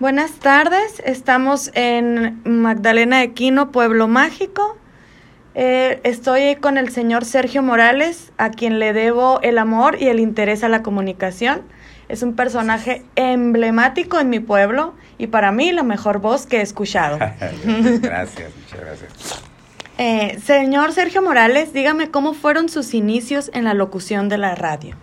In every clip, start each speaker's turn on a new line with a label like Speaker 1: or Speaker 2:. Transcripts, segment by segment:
Speaker 1: Buenas tardes, estamos en Magdalena de Quino, Pueblo Mágico. Eh, estoy con el señor Sergio Morales, a quien le debo el amor y el interés a la comunicación. Es un personaje emblemático en mi pueblo y para mí la mejor voz que he escuchado.
Speaker 2: gracias, muchas gracias.
Speaker 1: Eh, señor Sergio Morales, dígame cómo fueron sus inicios en la locución de la radio.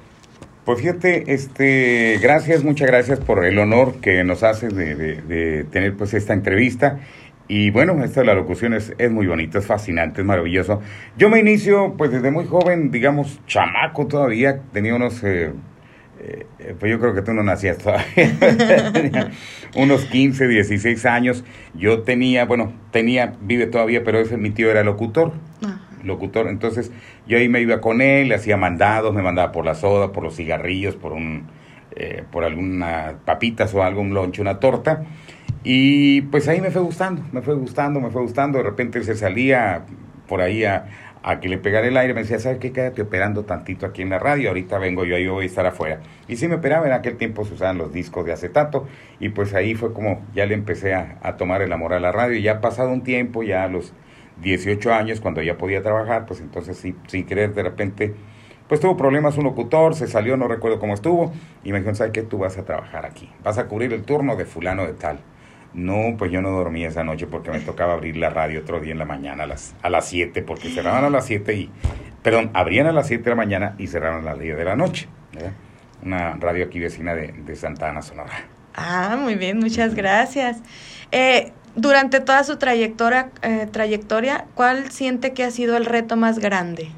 Speaker 2: Pues fíjate, este, gracias, muchas gracias por el honor que nos hace de, de, tener pues esta entrevista. Y bueno, esta de la locución es, es, muy bonita, es fascinante, es maravilloso. Yo me inicio pues desde muy joven, digamos, chamaco todavía, tenía unos, eh, eh, pues yo creo que tú no nacías todavía, unos 15, 16 años. Yo tenía, bueno, tenía, vive todavía, pero ese mi tío era locutor. Ah locutor. Entonces yo ahí me iba con él, le hacía mandados, me mandaba por la soda, por los cigarrillos, por un eh, por alguna papitas o algo, un lonche, una torta. Y pues ahí me fue gustando, me fue gustando, me fue gustando. De repente se salía por ahí a, que le pegara el aire. Me decía, ¿sabes qué? Quédate operando tantito aquí en la radio. Ahorita vengo yo, ahí voy a estar afuera. Y sí me operaba, en aquel tiempo se usaban los discos de acetato. Y pues ahí fue como ya le empecé a, a tomar el amor a la radio. Y ya ha pasado un tiempo, ya los 18 años, cuando ya podía trabajar, pues entonces sí, sin querer de repente, pues tuvo problemas un locutor, se salió, no recuerdo cómo estuvo, y me dijo, ¿sabes qué? Tú vas a trabajar aquí, vas a cubrir el turno de fulano de tal. No, pues yo no dormí esa noche porque me tocaba abrir la radio otro día en la mañana a las, a las 7, porque cerraban a las 7 y, perdón, abrían a las 7 de la mañana y cerraron a las 10 de la noche. Una radio aquí vecina de, de Santa Ana, Sonora.
Speaker 1: Ah, muy bien, muchas gracias. Eh, durante toda su trayectoria, eh, trayectoria, ¿cuál siente que ha sido el reto más grande?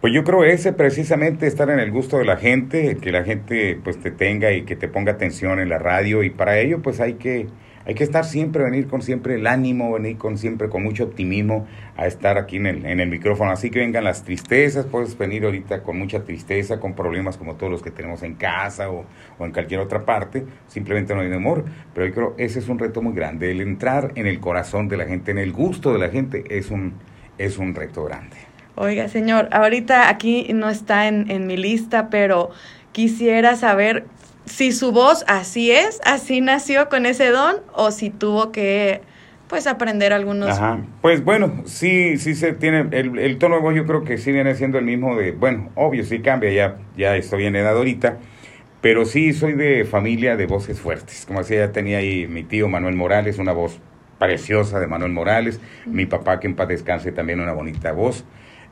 Speaker 2: Pues yo creo ese precisamente estar en el gusto de la gente, que la gente pues te tenga y que te ponga atención en la radio y para ello pues hay que hay que estar siempre, venir con siempre el ánimo, venir con siempre con mucho optimismo a estar aquí en el, en el micrófono. Así que vengan las tristezas, puedes venir ahorita con mucha tristeza, con problemas como todos los que tenemos en casa o, o en cualquier otra parte, simplemente no hay amor. Pero yo creo ese es un reto muy grande, el entrar en el corazón de la gente, en el gusto de la gente, es un, es un reto grande.
Speaker 1: Oiga, señor, ahorita aquí no está en, en mi lista, pero quisiera saber si su voz así es, así nació con ese don, o si tuvo que pues aprender algunos.
Speaker 2: Pues bueno, sí, sí se tiene, el, el, tono de voz yo creo que sí viene siendo el mismo de, bueno, obvio, sí cambia, ya, ya estoy en edad ahorita, pero sí soy de familia de voces fuertes. Como decía, ya tenía ahí mi tío Manuel Morales, una voz preciosa de Manuel Morales, mi papá que en paz descanse también una bonita voz.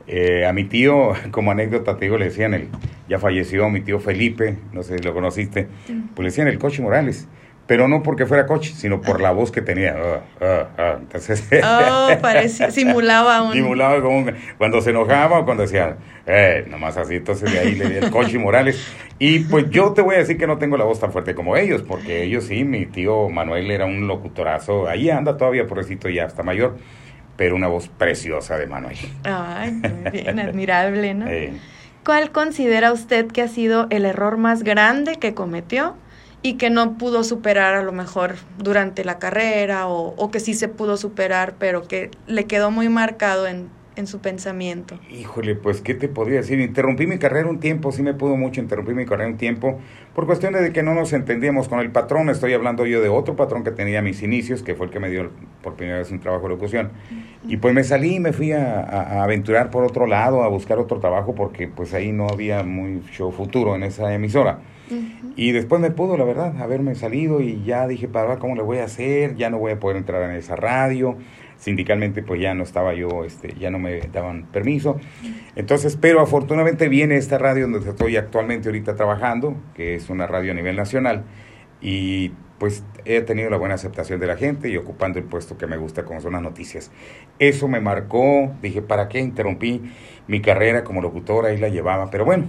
Speaker 2: Eh, a mi tío, como anécdota, te digo, le decían, el, ya falleció mi tío Felipe, no sé si lo conociste, pues le decían el Coche Morales. Pero no porque fuera coche, sino por la voz que tenía. Uh, uh,
Speaker 1: entonces, oh, parecía, simulaba un...
Speaker 2: Simulaba como cuando se enojaba o cuando decía, eh, nomás así, entonces de ahí le di el coche Morales. Y pues yo te voy a decir que no tengo la voz tan fuerte como ellos, porque ellos sí, mi tío Manuel era un locutorazo, ahí anda todavía, pobrecito, ya está mayor pero una voz preciosa de Manuel.
Speaker 1: Ay, muy bien, admirable, ¿no? ¿Cuál considera usted que ha sido el error más grande que cometió y que no pudo superar a lo mejor durante la carrera o, o que sí se pudo superar, pero que le quedó muy marcado en en su pensamiento?
Speaker 2: Híjole, pues, ¿qué te podría decir? Interrumpí mi carrera un tiempo, sí me pudo mucho interrumpir mi carrera un tiempo, por cuestiones de que no nos entendíamos con el patrón. Estoy hablando yo de otro patrón que tenía mis inicios, que fue el que me dio por primera vez un trabajo de locución. Y pues me salí y me fui a, aventurar por otro lado, a buscar otro trabajo, porque pues ahí no había mucho futuro en esa emisora. Y después me pudo, la verdad, haberme salido y ya dije, para ¿cómo le voy a hacer? Ya no voy a poder entrar en esa radio sindicalmente pues ya no estaba yo, este, ya no me daban permiso. Entonces, pero afortunadamente viene esta radio donde estoy actualmente ahorita trabajando, que es una radio a nivel nacional, y pues he tenido la buena aceptación de la gente y ocupando el puesto que me gusta como son las noticias. Eso me marcó, dije, ¿para qué interrumpí mi carrera como locutora? y la llevaba, pero bueno,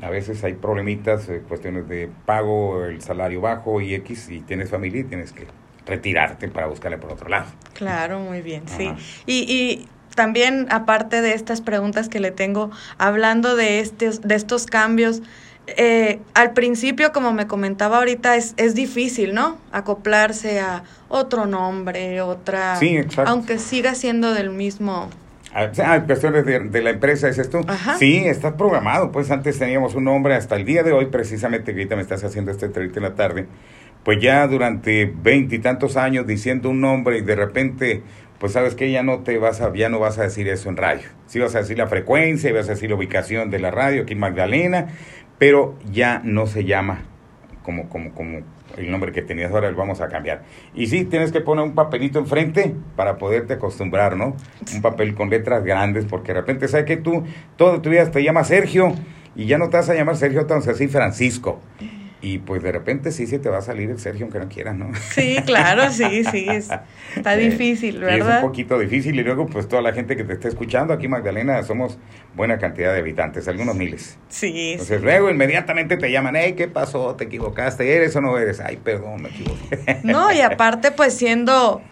Speaker 2: a veces hay problemitas, eh, cuestiones de pago, el salario bajo y X, y tienes familia y tienes que retirarte para buscarle por otro lado.
Speaker 1: Claro, muy bien, sí. Y, y también, aparte de estas preguntas que le tengo, hablando de estos, de estos cambios, eh, al principio, como me comentaba ahorita, es, es difícil, ¿no? Acoplarse a otro nombre, otra...
Speaker 2: Sí, exacto.
Speaker 1: Aunque siga siendo del mismo...
Speaker 2: Ah, cuestiones de, de, la empresa, dices tú. Sí, está programado. Pues antes teníamos un nombre hasta el día de hoy, precisamente, que ahorita me estás haciendo este entrevista en la tarde pues ya durante veintitantos años diciendo un nombre y de repente pues sabes que ya no te vas a, ya no vas a decir eso en radio. Sí vas a decir la frecuencia, y vas a decir la ubicación de la radio aquí en Magdalena, pero ya no se llama como, como, como el nombre que tenías ahora, lo vamos a cambiar. Y sí, tienes que poner un papelito enfrente para poderte acostumbrar, ¿no? Un papel con letras grandes, porque de repente sabes que tú, toda tu vida te llamas Sergio, y ya no te vas a llamar Sergio, te vas a decir Francisco. Y pues de repente sí se te va a salir el Sergio, aunque no quieras, ¿no?
Speaker 1: Sí, claro, sí, sí. está difícil, ¿verdad?
Speaker 2: es un poquito difícil. Y luego, pues toda la gente que te está escuchando aquí, Magdalena, somos buena cantidad de habitantes, algunos miles.
Speaker 1: Sí.
Speaker 2: Entonces luego inmediatamente te llaman, hey, ¿qué pasó? ¿Te equivocaste? ¿Eres o no eres? Ay, perdón, me equivoqué.
Speaker 1: No, y aparte, pues siendo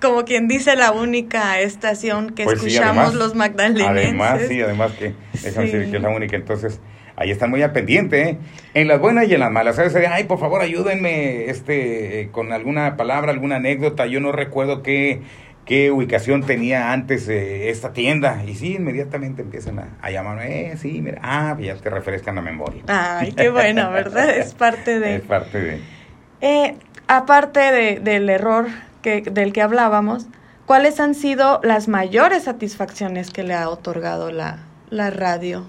Speaker 1: como quien dice la única estación que pues escuchamos los magdalenenses.
Speaker 2: Además, sí, además que, déjame decir que es la única. Entonces ahí están muy al pendiente, ¿eh? En las buenas y en las malas. A veces, ay, por favor, ayúdenme este, con alguna palabra, alguna anécdota. Yo no recuerdo qué, qué ubicación tenía antes eh, esta tienda. Y sí, inmediatamente empiezan a, a llamarme, eh, sí, mira, ah, ya te refrescan la memoria.
Speaker 1: Ay, qué bueno, ¿verdad? es parte de...
Speaker 2: Es parte de...
Speaker 1: Eh, aparte de, del error que, del que hablábamos, ¿cuáles han sido las mayores satisfacciones que le ha otorgado la, la radio?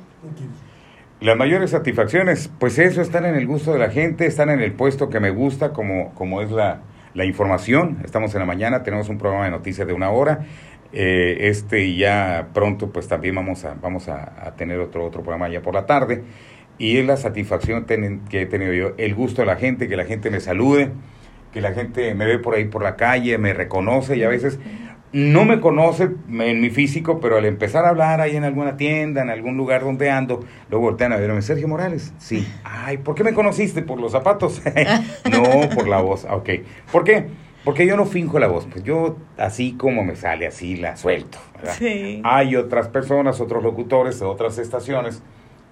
Speaker 2: Las mayores satisfacciones, pues eso, están en el gusto de la gente, están en el puesto que me gusta, como, como es la, la información. Estamos en la mañana, tenemos un programa de noticias de una hora. Eh, este y ya pronto, pues también vamos a, vamos a, tener otro, otro programa ya por la tarde. Y es la satisfacción que he tenido yo, el gusto de la gente, que la gente me salude, que la gente me ve por ahí por la calle, me reconoce y a veces no me conoce en mi físico, pero al empezar a hablar ahí en alguna tienda, en algún lugar donde ando, luego voltean a verme, Sergio Morales, sí. Ay, ¿por qué me conociste? ¿Por los zapatos? no, por la voz, ok. ¿Por qué? Porque yo no finjo la voz, pues yo así como me sale, así la suelto. Sí. Hay otras personas, otros locutores otras estaciones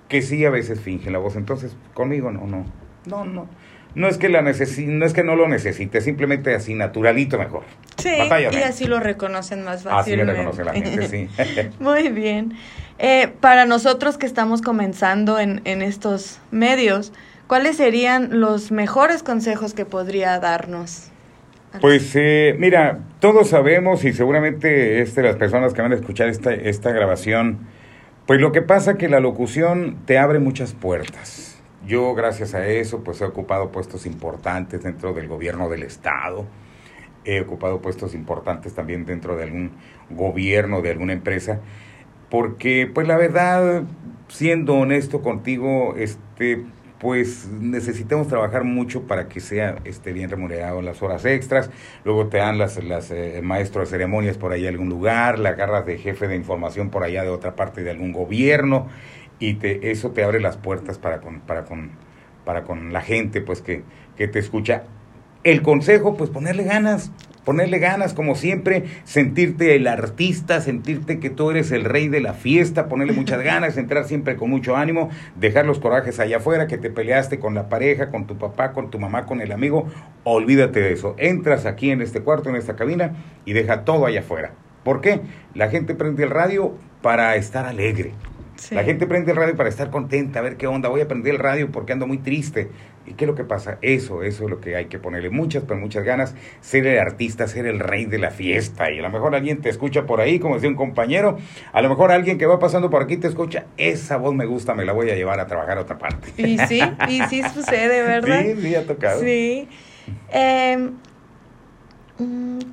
Speaker 2: que sí a veces fingen la voz, entonces conmigo no, no, no, no no es que la necesi no es que no lo necesite, simplemente así naturalito mejor.
Speaker 1: Sí, y así lo reconocen más fácilmente.
Speaker 2: Así lo reconoce la gente, sí.
Speaker 1: Muy bien. Eh, para nosotros que estamos comenzando en, en estos medios, ¿cuáles serían los mejores consejos que podría darnos?
Speaker 2: Pues eh, mira, todos sabemos y seguramente este, las personas que van a escuchar esta, esta grabación, pues lo que pasa es que la locución te abre muchas puertas yo, gracias a eso, pues he ocupado puestos importantes dentro del gobierno del Estado. He ocupado puestos importantes también dentro de algún gobierno, de alguna empresa. Porque, pues la verdad, siendo honesto contigo, este, pues necesitamos trabajar mucho para que sea esté bien remunerado las horas extras. Luego te dan las, las eh, maestros de ceremonias por ahí algún lugar, la agarras de jefe de información por allá de otra parte de algún gobierno y te, eso te abre las puertas para con, para con, para con la gente pues que, que te escucha. El consejo, pues ponerle ganas, ponerle ganas como siempre, sentirte el artista, sentirte que tú eres el rey de la fiesta, ponerle muchas ganas, entrar siempre con mucho ánimo, dejar los corajes allá afuera, que te peleaste con la pareja, con tu papá, con tu mamá, con el amigo, olvídate de eso. Entras aquí en este cuarto, en esta cabina y deja todo allá afuera. ¿Por qué? La gente prende el radio para estar alegre la gente prende el radio para estar contenta, a ver qué onda. Voy a prender el radio porque ando muy triste. ¿Y qué es lo que pasa? Eso, eso es lo que hay que ponerle muchas, pero muchas ganas. Ser el artista, ser el rey de la fiesta. Y a lo mejor alguien te escucha por ahí, como decía un compañero. A lo mejor alguien que va pasando por aquí te escucha. Esa voz me gusta, me la voy a llevar a trabajar a otra parte.
Speaker 1: Y sí, y sí sucede, ¿verdad?
Speaker 2: Sí, sí, ha tocado.
Speaker 1: Sí. Em,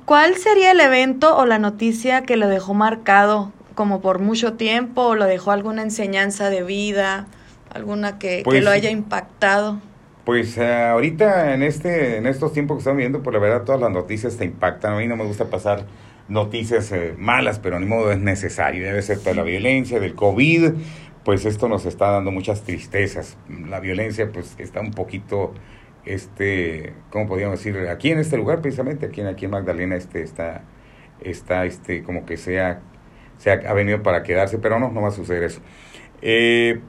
Speaker 1: ¿Cuál sería el evento o la noticia que lo dejó marcado como por mucho tiempo o lo dejó alguna enseñanza de vida, alguna que, pues lo haya impactado?
Speaker 2: Pues eh, ahorita en este en estos tiempos que estamos viendo, pues la verdad todas las noticias te impactan. A mí no me gusta pasar noticias eh, malas, pero ni modo es necesario. Debe ser toda la violencia, del COVID, pues esto nos está dando muchas tristezas. La violencia pues está un poquito, este, ¿cómo podríamos decir? Aquí en este lugar precisamente, aquí en, aquí en Magdalena, este, está, está, este, como que sea se ha, venido para quedarse, pero no, no va a suceder eso. Eh,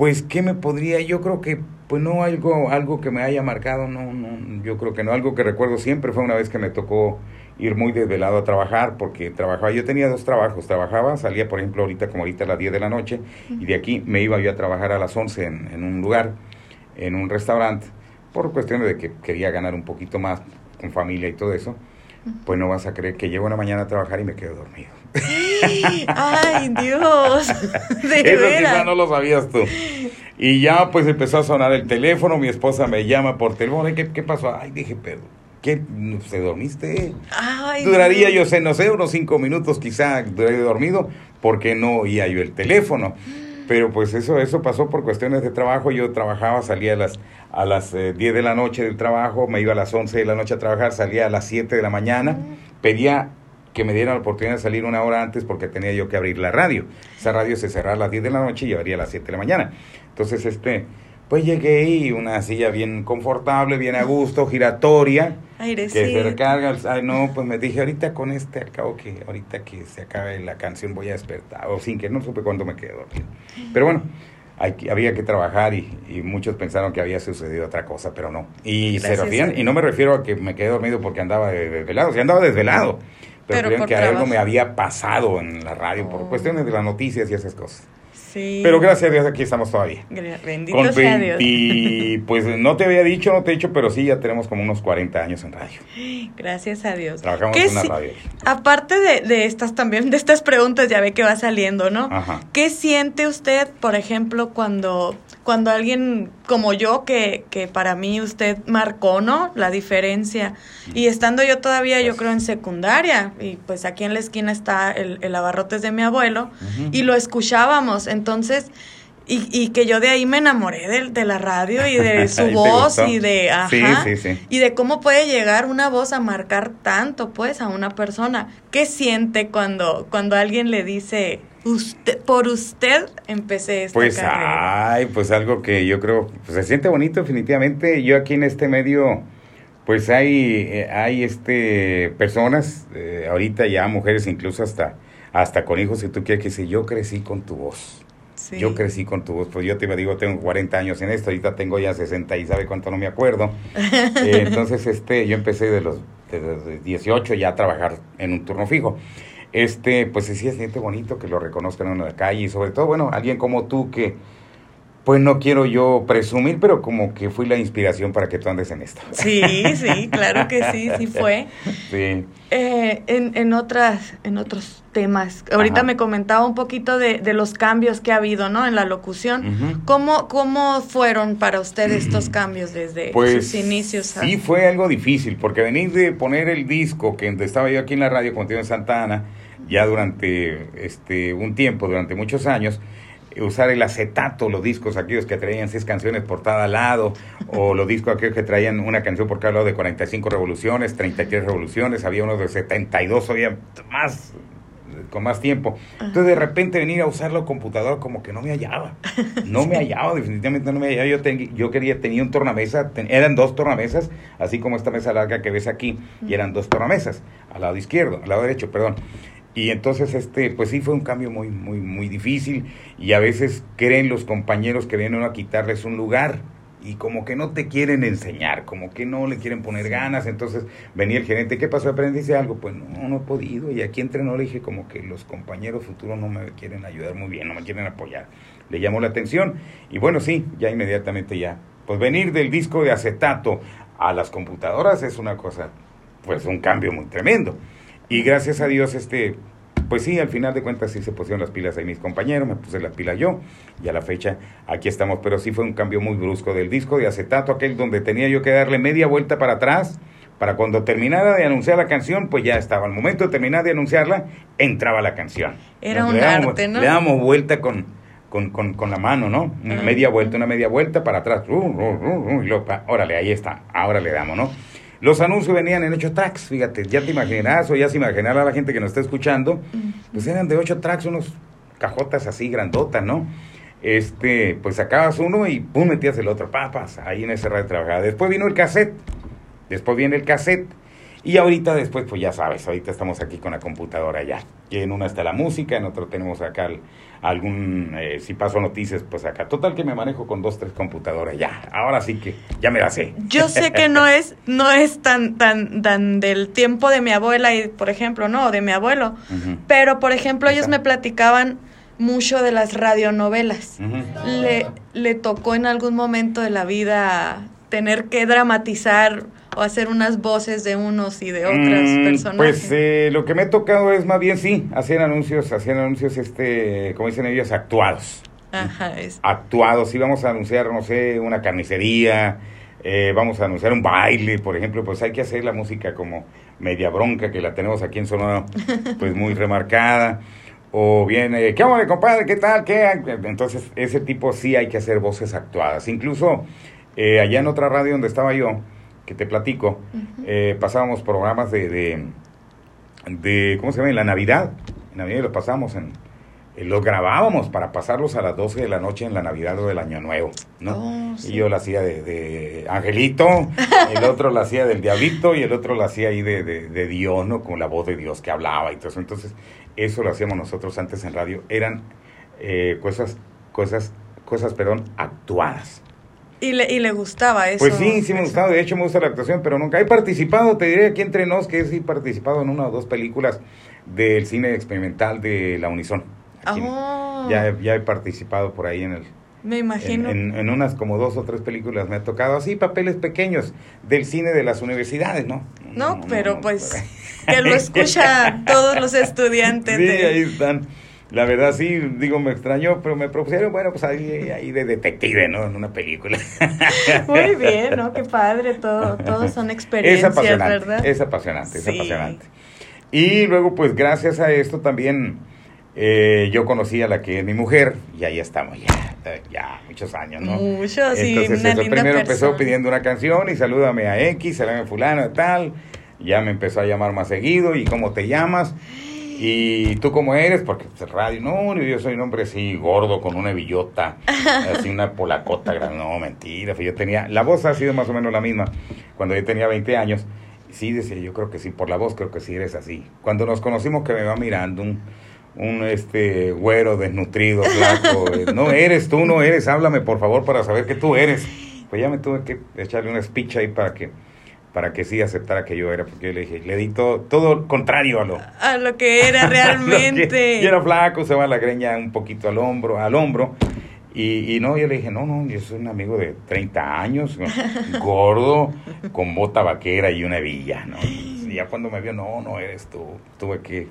Speaker 2: pues, ¿qué me podría? Yo creo que, pues no algo, algo que me haya marcado, no, no, yo creo que no. Algo que recuerdo siempre fue una vez que me tocó ir muy desvelado a trabajar, porque trabajaba, yo tenía dos trabajos, trabajaba, salía por ejemplo ahorita como ahorita a las 10 de la noche, y de aquí me iba yo a trabajar a las 11 en, en un lugar, en un restaurante, por cuestiones de que quería ganar un poquito más con familia y todo eso, pues no vas a creer que llego una mañana a trabajar y me quedo dormido.
Speaker 1: Ay, Dios. De
Speaker 2: Eso
Speaker 1: veras.
Speaker 2: quizá no lo sabías tú. Y ya pues empezó a sonar el teléfono, mi esposa me llama por teléfono, "Ay, ¿qué, qué pasó? Ay, dije, pero, ¿qué? ¿Se dormiste?
Speaker 1: Ay,
Speaker 2: Duraría
Speaker 1: Dios.
Speaker 2: yo sé, no sé, unos cinco minutos quizá duraría dormido porque no oía yo el teléfono. Pero pues eso, eso pasó por cuestiones de trabajo. Yo trabajaba, salía a las, a las eh, 10 de la noche del trabajo, me iba a las 11 de la noche a trabajar, salía a las 7 de la mañana, pedía que me dieran la oportunidad de salir una hora antes porque tenía yo que abrir la radio. Esa radio se cerraba a las 10 de la noche y yo abría a las 7 de la mañana. Entonces, este, pues llegué y una silla bien confortable, bien a gusto, giratoria que
Speaker 1: Airecito.
Speaker 2: se recarga, ay no, pues me dije ahorita con este, al cabo que ahorita que se acabe la canción voy a despertar, o sin que no supe cuándo me quedé dormido. Pero bueno, hay que- había que trabajar y, y muchos pensaron que había sucedido otra cosa, pero no. Y se refieren, y no me refiero a que me quedé dormido porque andaba de- desvelado, sí andaba desvelado, pero,
Speaker 1: Pero
Speaker 2: que algo me había pasado en la radio por
Speaker 1: Oh.
Speaker 2: cuestiones de las noticias y esas cosas.
Speaker 1: Sí.
Speaker 2: Pero gracias a Dios aquí estamos todavía.
Speaker 1: Bendito
Speaker 2: Con
Speaker 1: sea Dios.
Speaker 2: 20, pues no te había dicho, no te he dicho, pero sí, ya tenemos como unos 40 años en radio.
Speaker 1: Gracias a Dios.
Speaker 2: Trabajamos
Speaker 1: ¿Qué
Speaker 2: en una
Speaker 1: si-
Speaker 2: radio.
Speaker 1: Aparte de, de estas también, de estas preguntas, ya ve que va saliendo, ¿no?
Speaker 2: Ajá.
Speaker 1: ¿Qué siente usted, por ejemplo, cuando, cuando alguien como yo, que, que para mí usted marcó, ¿no? La diferencia. Y estando yo todavía, yo creo, en secundaria, y pues aquí en la esquina está el, el abarrotes de mi abuelo, y lo escuchábamos, entonces... Y, y que yo de ahí me enamoré de, de la radio y de su
Speaker 2: ¿Y te
Speaker 1: voz y de, ajá,
Speaker 2: Sí, sí, sí.
Speaker 1: y de cómo puede llegar una voz a marcar tanto, pues, a una persona. ¿Qué siente cuando, cuando alguien le dice, usted, por usted empecé esta
Speaker 2: Pues,
Speaker 1: carrera?
Speaker 2: ay, pues algo que yo creo, pues se siente bonito definitivamente. Yo aquí en este medio, pues hay, eh, hay este, personas, eh, ahorita ya mujeres incluso hasta, hasta con hijos, si tú quieres, que dicen, yo crecí con tu voz.
Speaker 1: Sí.
Speaker 2: Yo crecí con tu voz, pues yo te digo, tengo 40 años en esto, ahorita tengo ya 60 y sabe cuánto no me acuerdo. Eh, entonces, este, yo empecé de los, de los 18 ya a trabajar en un turno fijo. Este, pues sí, se siente bonito que lo reconozcan en la calle y sobre todo, bueno, alguien como tú que, pues no quiero yo presumir, pero como que fui la inspiración para que tú andes en esto.
Speaker 1: Sí, sí, claro que sí, sí fue.
Speaker 2: Sí.
Speaker 1: Eh, en, en otras, en otros temas. Ahorita
Speaker 2: Ajá.
Speaker 1: me comentaba un poquito de, de los cambios que ha habido, ¿no? En la locución. ¿Cómo, ¿Cómo fueron para usted estos cambios desde
Speaker 2: Pues
Speaker 1: sus inicios? a-
Speaker 2: sí fue algo difícil, porque venir de poner el disco que estaba yo aquí en la radio contigo en Santa Ana, ya durante este un tiempo, durante muchos años, usar el acetato, los discos aquellos que traían seis canciones por cada lado, o los discos aquellos que traían una canción por cada lado de 45 revoluciones, 33 revoluciones, había unos de 72, había más con más tiempo. Entonces de repente venir a usar la computadora como que no me hallaba. No me hallaba, definitivamente no me hallaba. Yo, ten- yo quería, tenía un tornamesa, ten- eran dos tornamesas, así como esta mesa larga que ves aquí, y eran dos tornamesas, al lado izquierdo, al lado derecho, perdón. Y entonces, este, pues sí fue un cambio muy, muy, muy difícil, y a veces creen los compañeros que vienen a quitarles un lugar, y como que no te quieren enseñar, como que no le quieren poner ganas, entonces venía el gerente, ¿qué pasó? ¿Aprendiste algo? Pues no, no he podido, y aquí entrenó le dije como que los compañeros futuros no me quieren ayudar muy bien, no me quieren apoyar. Le llamó la atención, y bueno, sí, ya inmediatamente ya. Pues venir del disco de acetato a las computadoras es una cosa, pues un cambio muy tremendo. Y gracias a Dios, este, pues sí, al final de cuentas sí se pusieron las pilas ahí mis compañeros, me puse la pila yo, y a la fecha aquí estamos, pero sí fue un cambio muy brusco del disco de acetato, aquel donde tenía yo que darle media vuelta para atrás, para cuando terminara de anunciar la canción, pues ya estaba, al momento de terminar de anunciarla, entraba la canción.
Speaker 1: Era
Speaker 2: Nos
Speaker 1: un
Speaker 2: le damos-
Speaker 1: arte, ¿no?
Speaker 2: Le damos vuelta con, con, con, con la mano, ¿no? Una media vuelta, una media vuelta para atrás, uh, uh, y luego, órale, ahí está, ahora le damos, ¿no? Los anuncios venían en ocho tracks, fíjate, ya te imaginarás o ya se imaginará la gente que nos está escuchando, pues eran de ocho tracks, unos cajotas así grandotas, ¿no? Este, pues sacabas uno y pum, metías el otro, papas, ahí en ese radio trabajaba. Después vino el cassette, después viene el cassette, y ahorita después, pues ya sabes, ahorita estamos aquí con la computadora ya. Y en una está la música, en otro tenemos acá el- algún, eh, si paso noticias, pues acá. Total que me manejo con dos, tres computadoras ya. Ahora sí que ya me la sé.
Speaker 1: Yo sé que no es, no es tan, tan, tan del tiempo de mi abuela y, por ejemplo, no, de mi abuelo. Pero, por ejemplo, ellos me platicaban mucho de las radionovelas. Le, le tocó en algún momento de la vida tener que dramatizar o hacer unas voces de unos y de otras
Speaker 2: Mm,
Speaker 1: personas.
Speaker 2: Pues eh, lo que me ha tocado es más bien sí, hacer anuncios, hacer anuncios, este, como dicen ellos, actuados.
Speaker 1: Ajá, es.
Speaker 2: Actuados, si vamos a anunciar, no sé, una carnicería, eh, vamos a anunciar un baile, por ejemplo, pues hay que hacer la música como media bronca, que la tenemos aquí en Sonora, pues muy remarcada. O bien, eh, ¿qué hombre, compadre? ¿Qué tal? ¿Qué? Entonces, ese tipo sí hay que hacer voces actuadas. Incluso eh, allá en otra radio donde estaba yo, que te platico, eh, pasábamos programas de, de, de, ¿cómo se llama? En la Navidad. En Navidad los pasamos en, eh, los grabábamos para pasarlos a las 12 de la noche en la Navidad o del Año Nuevo, ¿no?
Speaker 1: Oh, sí.
Speaker 2: Y yo la hacía de, de Angelito, el otro la hacía del Diablito y el otro la hacía ahí de, de, de Dios, ¿no? Con la voz de Dios que hablaba y todo eso. Entonces, eso lo hacíamos nosotros antes en radio. Eran eh, cosas, cosas, cosas, perdón, actuadas.
Speaker 1: Y le, y le gustaba eso.
Speaker 2: Pues sí, sí me gustaba, de hecho me gusta la actuación, pero nunca he participado, te diré aquí entre nos que sí he participado en una o dos películas del cine experimental de la Unison.
Speaker 1: Oh,
Speaker 2: Ya, ya he participado por ahí en el,
Speaker 1: me imagino.
Speaker 2: en- en unas como dos o tres películas me ha tocado así papeles pequeños del cine de las universidades, ¿no?
Speaker 1: No, pero pues que lo escuchan todos los estudiantes.
Speaker 2: Sí,
Speaker 1: de-
Speaker 2: ahí están. La verdad sí, digo, me extrañó, pero me propusieron, bueno, pues ahí, ahí de detective, ¿no? En una película.
Speaker 1: Muy bien, ¿no? Qué padre, todo, todos son
Speaker 2: Es
Speaker 1: experiencias,
Speaker 2: apasionante,
Speaker 1: ¿verdad?
Speaker 2: es apasionante, es
Speaker 1: Sí.
Speaker 2: apasionante. Y luego, pues gracias a esto también eh, yo conocí a la que es mi mujer y ahí estamos ya, ya muchos años, ¿no?
Speaker 1: Mucho, sí,
Speaker 2: Entonces
Speaker 1: una
Speaker 2: eso,
Speaker 1: linda
Speaker 2: primero
Speaker 1: persona.
Speaker 2: empezó pidiendo una canción y salúdame a X, salúdame a fulano, tal. Ya me empezó a llamar más seguido y cómo te llamas. Y tú cómo eres, porque pues, radio, no, yo soy un hombre así gordo con una billota, así una polacota grande, no, mentira, yo tenía, la voz ha sido más o menos la misma cuando yo tenía 20 años, sí decía, yo creo que sí, por la voz creo que sí eres así. Cuando nos conocimos que me va mirando un, un este güero desnutrido, flaco, eh, no eres tú, no eres, háblame por favor para saber que tú eres. Pues ya me tuve que echarle una speech ahí para que para que sí aceptara que yo era, porque yo le dije, le di todo, todo contrario a lo,
Speaker 1: A lo que era realmente.
Speaker 2: y era flaco, se va la greña un poquito al hombro, al hombro. Y, y no, yo le dije, no, no, yo soy un amigo de 30 años, gordo, con bota vaquera y una hebilla, ¿no? Y ya cuando me vio, no, no eres tú, tuve que...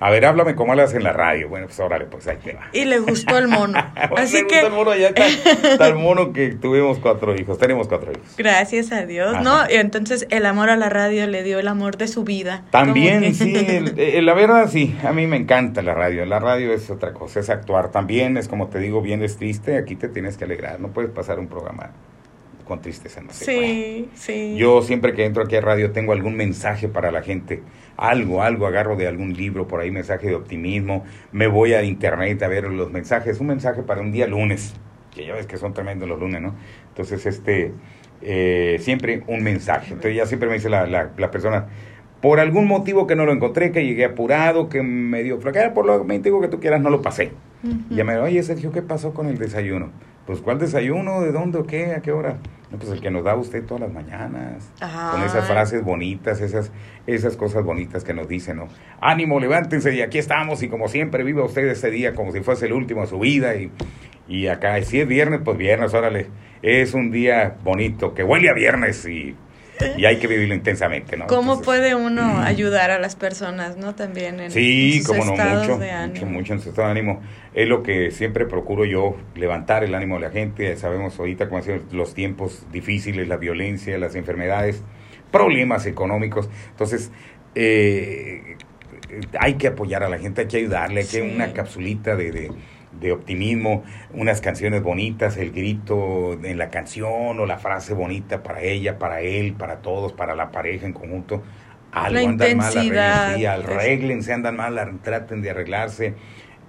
Speaker 2: A ver, háblame como hablas en la radio. Bueno, pues órale, pues ahí te va.
Speaker 1: Y le gustó el mono. Así
Speaker 2: me
Speaker 1: que,
Speaker 2: gusta el mono, ya mono que tuvimos cuatro hijos, tenemos cuatro hijos.
Speaker 1: gracias a Dios,
Speaker 2: Ajá.
Speaker 1: ¿no? Y entonces el amor a la radio le dio el amor de su vida.
Speaker 2: También,
Speaker 1: que-
Speaker 2: sí, el- eh, la verdad sí, a mí me encanta la radio. La radio es otra cosa, es actuar. También es como te digo, bien es triste, aquí te tienes que alegrar. No puedes pasar un programa con tristeza, no.
Speaker 1: Sí, sí.
Speaker 2: Yo siempre que entro aquí a radio tengo algún mensaje para la gente, algo, algo, agarro de algún libro por ahí, mensaje de optimismo, me voy a internet a ver los mensajes, un mensaje para un día lunes, que ya ves que son tremendos los lunes, ¿no? Entonces, este, eh, siempre un mensaje. Entonces ya siempre me dice la, la, la persona, por algún motivo que no lo encontré, que llegué apurado, que me dio flaquera, por lo motivo que tú quieras, no lo pasé.
Speaker 1: Ujú.
Speaker 2: Y ya me oye Sergio, ¿qué pasó con el desayuno? Pues, ¿cuál desayuno? ¿De dónde o qué? ¿A qué hora? No, pues el que nos da usted todas las mañanas. Con esas frases bonitas, esas, esas cosas bonitas que nos dicen, ¿no? Ánimo, levántense y aquí estamos y como siempre viva usted ese día como si fuese el último de su vida y, y acá, si es viernes, pues viernes, órale, es un día bonito, que huele a viernes y, y hay que vivirlo intensamente, ¿no?
Speaker 1: ¿Cómo
Speaker 2: Entonces,
Speaker 1: puede uno ayudar a las personas, no? También en,
Speaker 2: Sí,
Speaker 1: sus
Speaker 2: como no, mucho,
Speaker 1: de
Speaker 2: mucho,
Speaker 1: ánimo.
Speaker 2: mucho en su estado de ánimo. Es lo que siempre procuro yo, levantar el ánimo de la gente. Sabemos ahorita cómo han sido los tiempos difíciles, la violencia, las enfermedades, problemas económicos. Entonces, eh, hay que apoyar a la gente, hay que ayudarle, hay que
Speaker 1: Sí.
Speaker 2: una capsulita de, de, de optimismo, unas canciones bonitas, el grito en la canción o la frase bonita para ella, para él, para todos, para la pareja en conjunto. Algo
Speaker 1: La
Speaker 2: andan mal,
Speaker 1: intensidad.
Speaker 2: arreglen, sí, arréglense, andan mal, traten de arreglarse,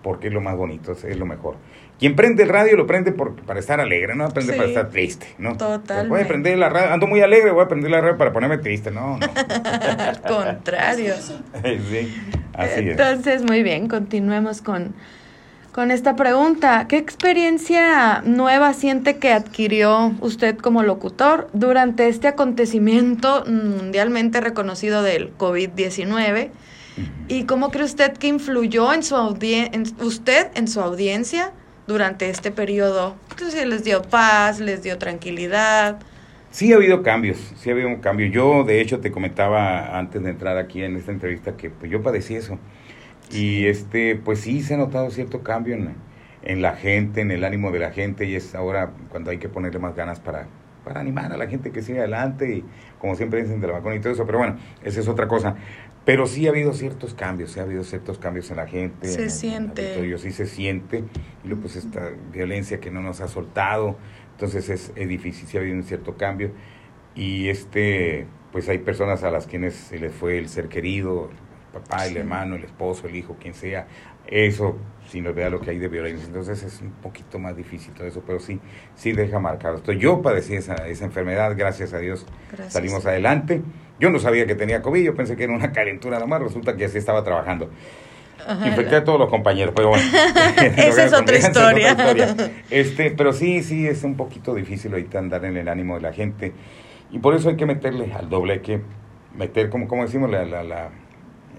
Speaker 2: porque es lo más bonito, es, lo mejor. Quien prende el radio lo prende por, para estar alegre, no prende
Speaker 1: Sí.
Speaker 2: para estar triste, ¿no?
Speaker 1: Totalmente.
Speaker 2: Voy a prender la radio, ando muy alegre, voy a prender la radio para ponerme triste, no, no.
Speaker 1: Al contrario.
Speaker 2: sí, así es.
Speaker 1: Entonces, muy bien, continuemos con, con esta pregunta. ¿Qué experiencia nueva siente que adquirió usted como locutor durante este acontecimiento mundialmente reconocido del COVID-19? ¿Y cómo cree usted que influyó en su audien en usted en su audiencia durante este periodo? Entonces, ¿les dio paz, les dio tranquilidad?
Speaker 2: Sí ha habido cambios, sí ha habido un cambio. Yo, de hecho, te comentaba antes de entrar aquí en esta entrevista que pues, yo padecí eso. Y este, pues sí se ha notado cierto cambio en, en la gente, en el ánimo de la gente, y es ahora cuando hay que ponerle más ganas para, para animar a la gente que siga adelante, y como siempre dicen de la vacuna y todo eso, pero bueno, esa es otra cosa. Pero sí ha habido ciertos cambios, sí ha habido ciertos cambios en la gente.
Speaker 1: Se
Speaker 2: en,
Speaker 1: siente.
Speaker 2: En sí se siente, y luego pues esta violencia que no nos ha soltado, entonces es, es difícil, sí ha habido un cierto cambio, y este, pues hay personas a las quienes se les fue el ser querido, papá, el hermano, el esposo, el hijo, quien sea, eso si nos vea lo que hay de violencia. Entonces es un poquito más difícil todo eso, pero sí, sí deja marcado. Entonces yo padecí esa, esa enfermedad, gracias a Dios
Speaker 1: Gracias.
Speaker 2: salimos adelante. Yo no sabía que tenía COVID, yo pensé que era una calentura nada más, resulta que así estaba trabajando.
Speaker 1: Ajá,
Speaker 2: Infecté a todos los compañeros, pero bueno.
Speaker 1: Esa es otra historia.
Speaker 2: Este, pero sí, sí, es un poquito difícil ahorita andar en el ánimo de la gente. Y por eso hay que meterle al doble, hay que meter, como, como decimos, la, la, la,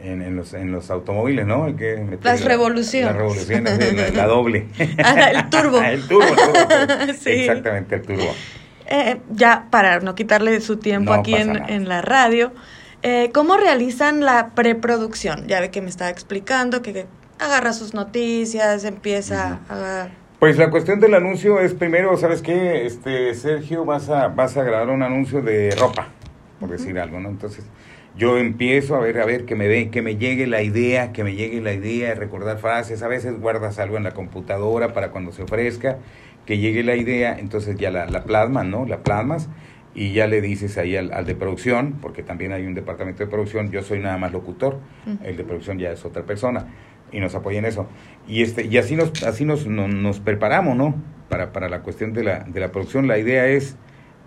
Speaker 2: en, en, los, en los automóviles, ¿no? Hay que
Speaker 1: Las
Speaker 2: la-
Speaker 1: revoluciones.
Speaker 2: Las revoluciones, la, la doble.
Speaker 1: Ah, el turbo.
Speaker 2: el turbo, el turbo.
Speaker 1: Sí.
Speaker 2: Exactamente, el turbo.
Speaker 1: Eh, ya para no quitarle su tiempo
Speaker 2: No
Speaker 1: aquí en, en la radio, eh, ¿cómo realizan la preproducción? Ya ve que me estaba explicando que, que agarra sus noticias, empieza a...
Speaker 2: Pues la cuestión del anuncio es primero, ¿sabes qué? Este, Sergio, vas a, vas a grabar un anuncio de ropa, por decir algo, ¿no? Entonces, yo empiezo a ver, a ver, que me ve, que me llegue la idea, que me llegue la idea, recordar frases, a veces guardas algo en la computadora para cuando se ofrezca, que llegue la idea, entonces ya la, la plasmas, ¿no? La plasmas y ya le dices ahí al, al de producción, porque también hay un departamento de producción, yo soy nada más locutor, el de producción ya es otra persona y nos apoya en eso. Y este y así nos así nos, no- nos preparamos, ¿no? Para, para la cuestión de la, de la producción. La idea es,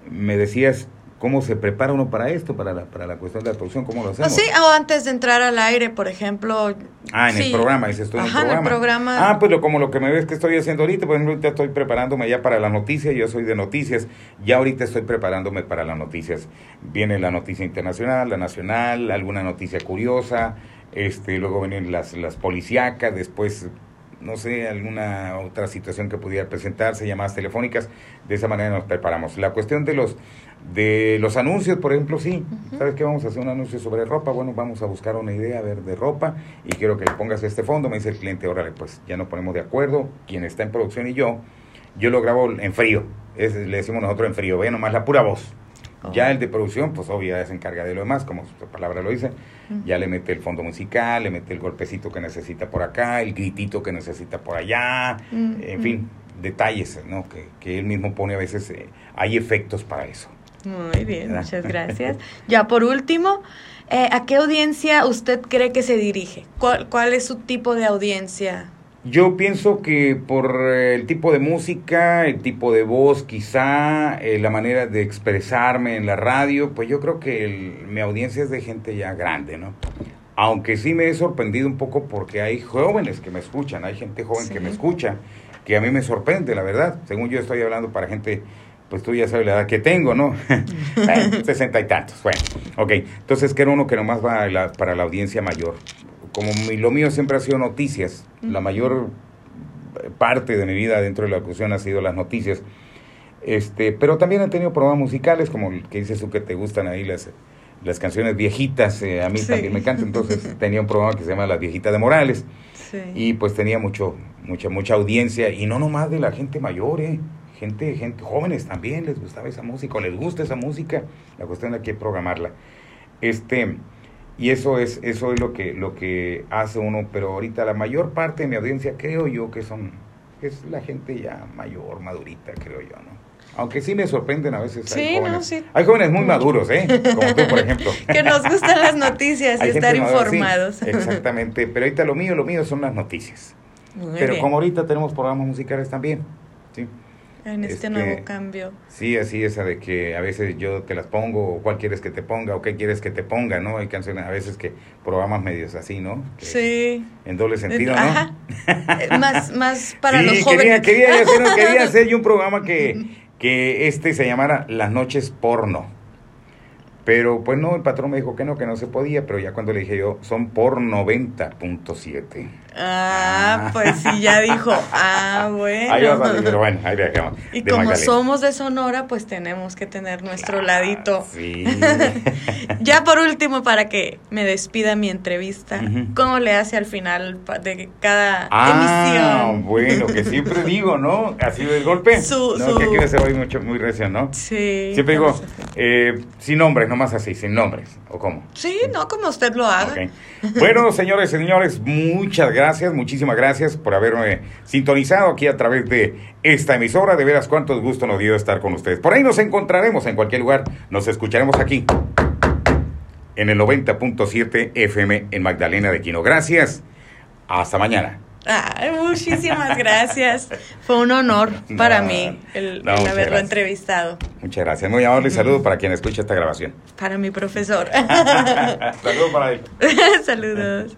Speaker 2: me decías, ¿cómo se prepara uno para esto, para la, para la cuestión de la producción? ¿Cómo lo hacemos?
Speaker 1: sí, o antes de entrar al aire, por ejemplo.
Speaker 2: Ah, en
Speaker 1: sí.
Speaker 2: el programa, dices en
Speaker 1: Ajá,
Speaker 2: el programa.
Speaker 1: programa.
Speaker 2: Ah, pues lo, como lo que me ves que estoy haciendo ahorita, por ejemplo, ahorita estoy preparándome ya para las noticias, yo soy de noticias, ya ahorita estoy preparándome para las noticias. Viene la noticia internacional, la nacional, alguna noticia curiosa, este, luego vienen las, las policíacas, después, no sé, alguna otra situación que pudiera presentarse, llamadas telefónicas, de esa manera nos preparamos. La cuestión de los de los anuncios, por ejemplo, sí. ¿Sabes qué? Vamos a hacer un anuncio sobre ropa. Bueno, vamos a buscar una idea a ver, de ropa y quiero que le pongas este fondo. Me dice el cliente, órale, pues ya nos ponemos de acuerdo. Quien está en producción y yo, yo lo grabo en frío. Es, le decimos nosotros en frío. Ve nomás la pura voz. Ya el de producción, pues obvio, ya se encarga de lo demás, como su palabra lo dice. Ya le mete el fondo musical, le mete el golpecito que necesita por acá, el gritito que necesita por allá,
Speaker 1: Mm,
Speaker 2: en
Speaker 1: mm.
Speaker 2: fin, detalles, ¿no? Que, que él mismo pone a veces, eh, hay efectos para eso.
Speaker 1: Muy bien,
Speaker 2: ¿Verdad?
Speaker 1: muchas gracias. Ya por último, eh, ¿a qué audiencia usted cree que se dirige? ¿Cuál, cuál es su tipo de audiencia?
Speaker 2: Yo pienso que por eh, el tipo de música, el tipo de voz, quizá eh, la manera de expresarme en la radio, pues yo creo que el- mi audiencia es de gente ya grande, ¿no? Aunque sí me he sorprendido un poco porque hay jóvenes que me escuchan, hay gente joven que me escucha, que a mí me sorprende, la verdad. Según yo estoy hablando para gente, pues tú ya sabes la edad que tengo, ¿no? Sesenta y tantos, bueno. Ok, entonces que era uno que nomás va la- para la audiencia mayor. Como mi- lo mío siempre ha sido noticias, la
Speaker 1: Ujú.
Speaker 2: mayor parte de mi vida dentro de la locución ha sido las noticias. Este, pero también he tenido programas musicales, como el que dices tú que te gustan ahí las, las canciones viejitas, eh, a mí
Speaker 1: Sí.
Speaker 2: también me encanta, entonces tenía un programa que se llama Las Viejitas de Morales,
Speaker 1: Sí.
Speaker 2: y pues tenía mucho, mucha, mucha audiencia, y no nomás de la gente mayor, eh, gente, gente, jóvenes también les gustaba esa música, o les gusta esa música, la cuestión de que programarla. Este, y eso es, eso es lo que, lo que hace uno, pero ahorita la mayor parte de mi audiencia creo yo que son, es la gente ya mayor, madurita, creo yo, ¿no? Aunque sí me sorprenden a veces. hay
Speaker 1: Sí, no,
Speaker 2: jóvenes.
Speaker 1: sí.
Speaker 2: Hay jóvenes muy maduros, ¿eh? Como tú, por ejemplo.
Speaker 1: Que nos gustan las noticias y
Speaker 2: Hay
Speaker 1: estar
Speaker 2: sí,
Speaker 1: informados.
Speaker 2: exactamente. Pero ahorita lo mío, lo mío son las noticias.
Speaker 1: Muy
Speaker 2: Pero
Speaker 1: bien.
Speaker 2: como ahorita tenemos programas musicales también. Sí,
Speaker 1: En este,
Speaker 2: este,
Speaker 1: nuevo cambio.
Speaker 2: sí así esa de que a veces yo te las pongo, o cuál quieres que te ponga, o qué quieres que te ponga, ¿no? Hay canciones a veces que programas medios así, ¿no? Que
Speaker 1: Sí.
Speaker 2: En doble sentido, ¿no?
Speaker 1: Ajá. Eh, más, más para
Speaker 2: sí,
Speaker 1: los
Speaker 2: quería,
Speaker 1: jóvenes.
Speaker 2: quería, hacer, quería hacer yo un programa que, que este se llamara Las noches porno. Pero pues no, el patrón me dijo que no, que no se podía, pero ya cuando le dije yo, son por 90.7.
Speaker 1: Ah, ah, pues sí, ya dijo, ah, bueno.
Speaker 2: Ahí va pero bueno, ahí viajamos.
Speaker 1: Y como somos de Sonora, pues tenemos que tener nuestro ladito.
Speaker 2: Sí.
Speaker 1: ya por último, para que me despida mi entrevista, ¿cómo le hace al final de cada
Speaker 2: ah, emisión? bueno, que siempre digo, ¿no? Así de golpe. Su, ¿no? Que aquí se va mucho, muy recio, ¿no?
Speaker 1: Sí.
Speaker 2: Siempre digo, eh, sin nombres, nomás así, sin nombres, ¿o cómo?
Speaker 1: Sí, no, como usted lo haga.
Speaker 2: Bueno, señores y señores, muchas gracias, muchísimas gracias por haberme sintonizado aquí a través de esta emisora. De veras, cuánto gusto nos dio estar con ustedes. Por ahí nos encontraremos en cualquier lugar, nos escucharemos aquí en el 90.7 FM en Magdalena de Quino. Gracias, hasta mañana.
Speaker 1: muchísimas gracias. Fue un honor para mí el, haberlo entrevistado.
Speaker 2: Muchas gracias. Muy amable y saludo para quien escucha esta grabación.
Speaker 1: Para mi profesor.
Speaker 2: Saludos para él.
Speaker 1: Saludos.